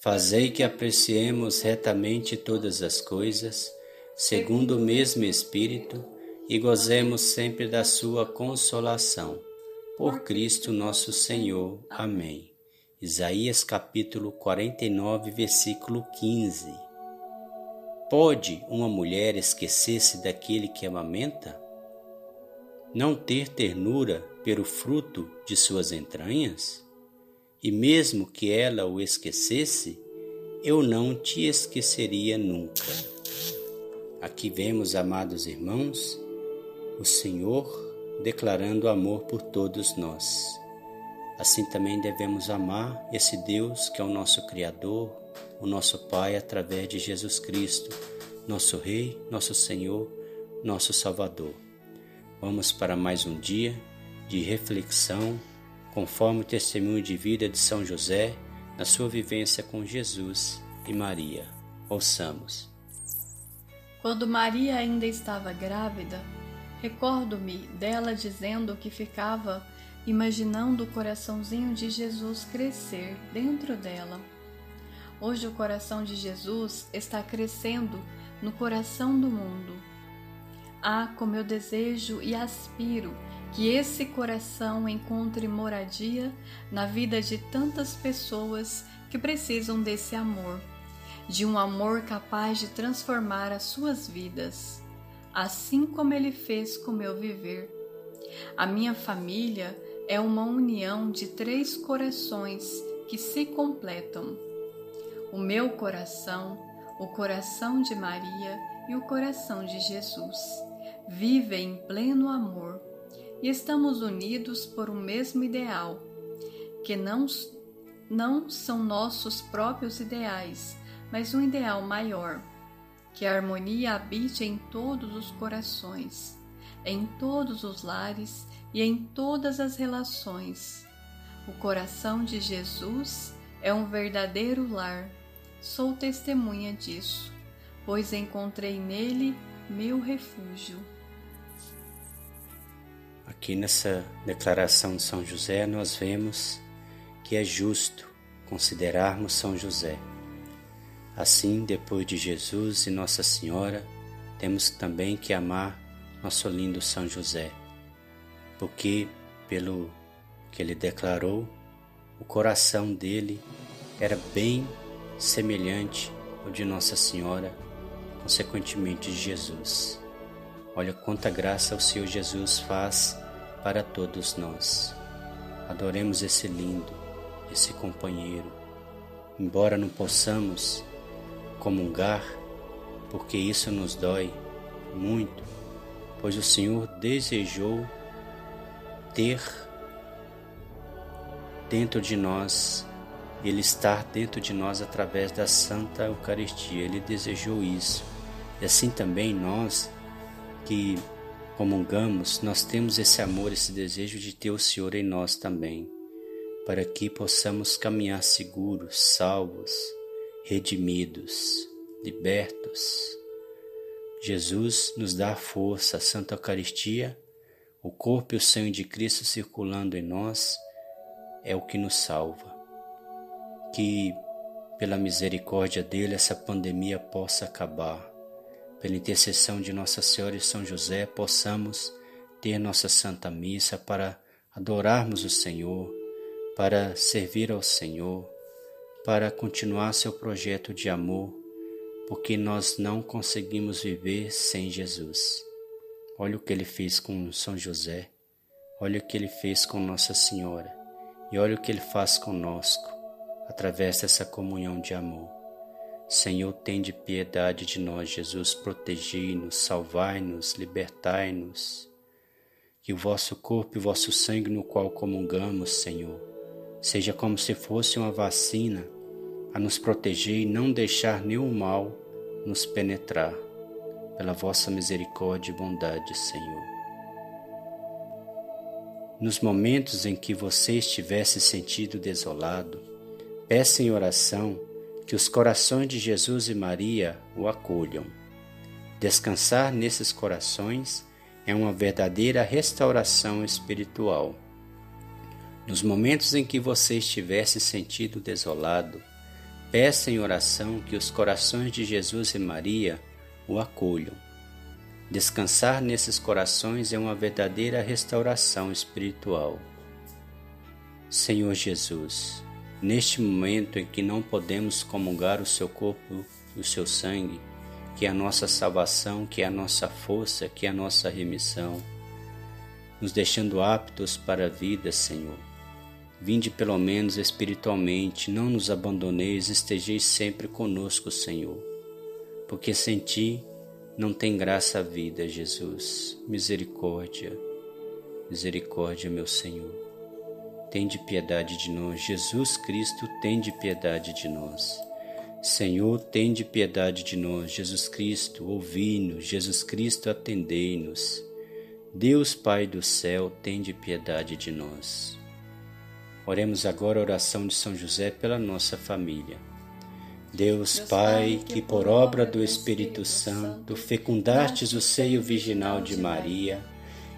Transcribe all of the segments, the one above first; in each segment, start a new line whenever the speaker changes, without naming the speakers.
fazei que apreciemos retamente todas as coisas, segundo o mesmo Espírito, e gozemos sempre da sua consolação. Por Cristo nosso Senhor. Amém. Isaías capítulo 49, versículo 15. Pode uma mulher esquecer-se daquele que amamenta? Não ter ternura pelo fruto de suas entranhas? E mesmo que ela o esquecesse, eu não te esqueceria nunca. Aqui vemos, amados irmãos, o Senhor declarando amor por todos nós. Assim também devemos amar esse Deus que é o nosso Criador, o nosso Pai através de Jesus Cristo, nosso Rei, nosso Senhor, nosso Salvador. Vamos para mais um dia de reflexão, conforme o testemunho de vida de São José na sua vivência com Jesus e Maria. Ouçamos.
Quando Maria ainda estava grávida, recordo-me dela dizendo que ficava imaginando o coraçãozinho de Jesus crescer dentro dela. Hoje o coração de Jesus está crescendo no coração do mundo. Ah, como eu desejo e aspiro que esse coração encontre moradia na vida de tantas pessoas que precisam desse amor, de um amor capaz de transformar as suas vidas, assim como ele fez com meu viver. A minha família é uma união de três corações que se completam o meu coração, o coração de Maria e o coração de Jesus. Vivem em pleno amor e estamos unidos por um mesmo ideal, que não, não são nossos próprios ideais, mas um ideal maior, que a harmonia habite em todos os corações, em todos os lares e em todas as relações. O coração de Jesus é um verdadeiro lar Sou testemunha disso, pois encontrei nele meu refúgio.
Aqui nessa declaração de São José, nós vemos que é justo considerarmos São José. Assim, depois de Jesus e Nossa Senhora, temos também que amar nosso lindo São José, porque, pelo que ele declarou, o coração dele era bem semelhante ao de Nossa Senhora, consequentemente de Jesus. Olha quanta graça o Senhor Jesus faz para todos nós. Adoremos esse lindo, esse companheiro, embora não possamos comungar, porque isso nos dói muito, pois o Senhor desejou ter dentro de nós ele estar dentro de nós através da Santa Eucaristia. Ele desejou isso. E assim também nós que comungamos, nós temos esse amor, esse desejo de ter o Senhor em nós também, para que possamos caminhar seguros, salvos, redimidos, libertos. Jesus nos dá a força, a Santa Eucaristia, o corpo e o sangue de Cristo circulando em nós é o que nos salva que, pela misericórdia dele, essa pandemia possa acabar. Pela intercessão de Nossa Senhora e São José, possamos ter nossa Santa Missa para adorarmos o Senhor, para servir ao Senhor, para continuar seu projeto de amor, porque nós não conseguimos viver sem Jesus. Olha o que ele fez com São José, olha o que ele fez com Nossa Senhora e olha o que ele faz conosco através dessa comunhão de amor. Senhor, tende piedade de nós, Jesus, protegei-nos, salvai-nos, libertai-nos. Que o vosso corpo e o vosso sangue no qual comungamos, Senhor, seja como se fosse uma vacina a nos proteger e não deixar nenhum mal nos penetrar, pela vossa misericórdia e bondade, Senhor. Nos momentos em que você estiver se sentindo desolado, peça em oração que os corações de Jesus e Maria o acolham. Descansar nesses corações é uma verdadeira restauração espiritual. Nos momentos em que você estiver se sentindo desolado, peça em oração que os corações de Jesus e Maria o acolham. Descansar nesses corações é uma verdadeira restauração espiritual. Senhor Jesus, Neste momento em que não podemos comungar o seu corpo e o seu sangue, que é a nossa salvação, que é a nossa força, que é a nossa remissão, nos deixando aptos para a vida, Senhor. Vinde pelo menos espiritualmente, não nos abandoneis, estejeis sempre conosco, Senhor. Porque sem ti não tem graça a vida, Jesus. Misericórdia, misericórdia, meu Senhor tende piedade de nós. Jesus Cristo, tende piedade de nós. Senhor, tende piedade de nós. Jesus Cristo, ouvi-nos. Jesus Cristo, atendei-nos. Deus Pai do céu, tende piedade de nós. Oremos agora a oração de São José pela nossa família. Deus Pai, que por obra do Espírito Santo fecundastes o seio virginal de Maria,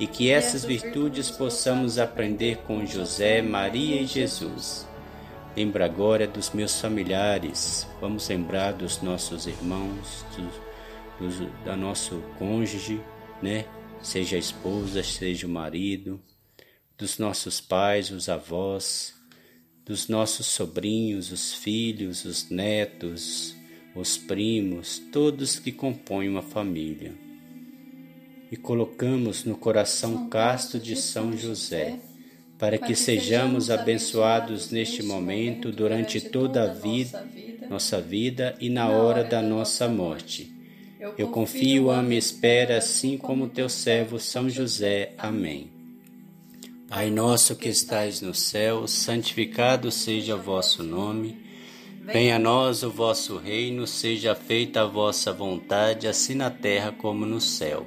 e que essas virtudes possamos aprender com José, Maria e Jesus. Lembra agora dos meus familiares, vamos lembrar dos nossos irmãos, do, do, da nosso cônjuge, né? Seja a esposa, seja o marido, dos nossos pais, os avós, dos nossos sobrinhos, os filhos, os netos, os primos, todos que compõem uma família e colocamos no coração casto de São José, para que sejamos abençoados neste momento durante toda a vida, nossa vida e na hora da nossa morte. Eu confio, amo e espero, assim como teu servo São José. Amém. Pai nosso que estais no céu, santificado seja o vosso nome. Venha a nós o vosso reino, seja feita a vossa vontade, assim na terra como no céu.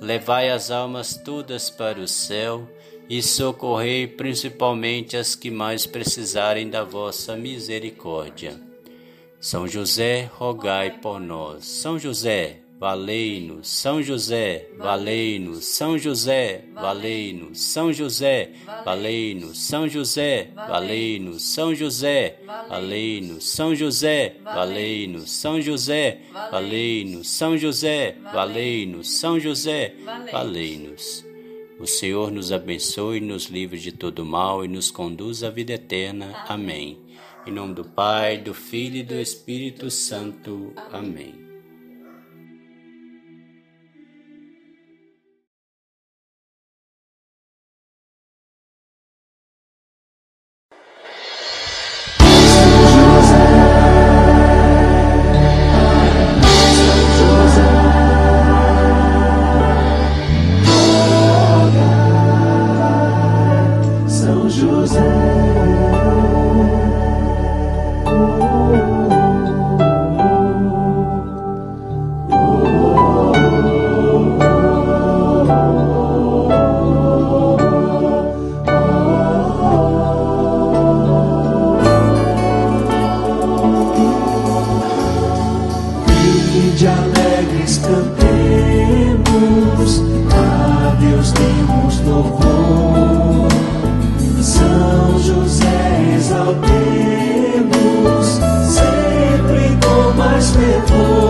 Levai as almas todas para o céu e socorrei principalmente as que mais precisarem da vossa misericórdia. São José, rogai por nós. São José, valei-nos. São José, valei-nos. São José, valei-nos. São José, valei-nos. São José, valei-nos. São José, valei-nos. São José, valei-nos. São José, valei-nos. São José, valei-nos. São José, valei-nos. O Senhor nos abençoe, nos livre de todo mal e nos conduz à vida eterna. Amém. Em nome do Pai, do Filho e do Espírito Santo. Amém.
e de alegres cantemos,
a Deus demos louvor. São José exaltemos, sempre com mais fervor.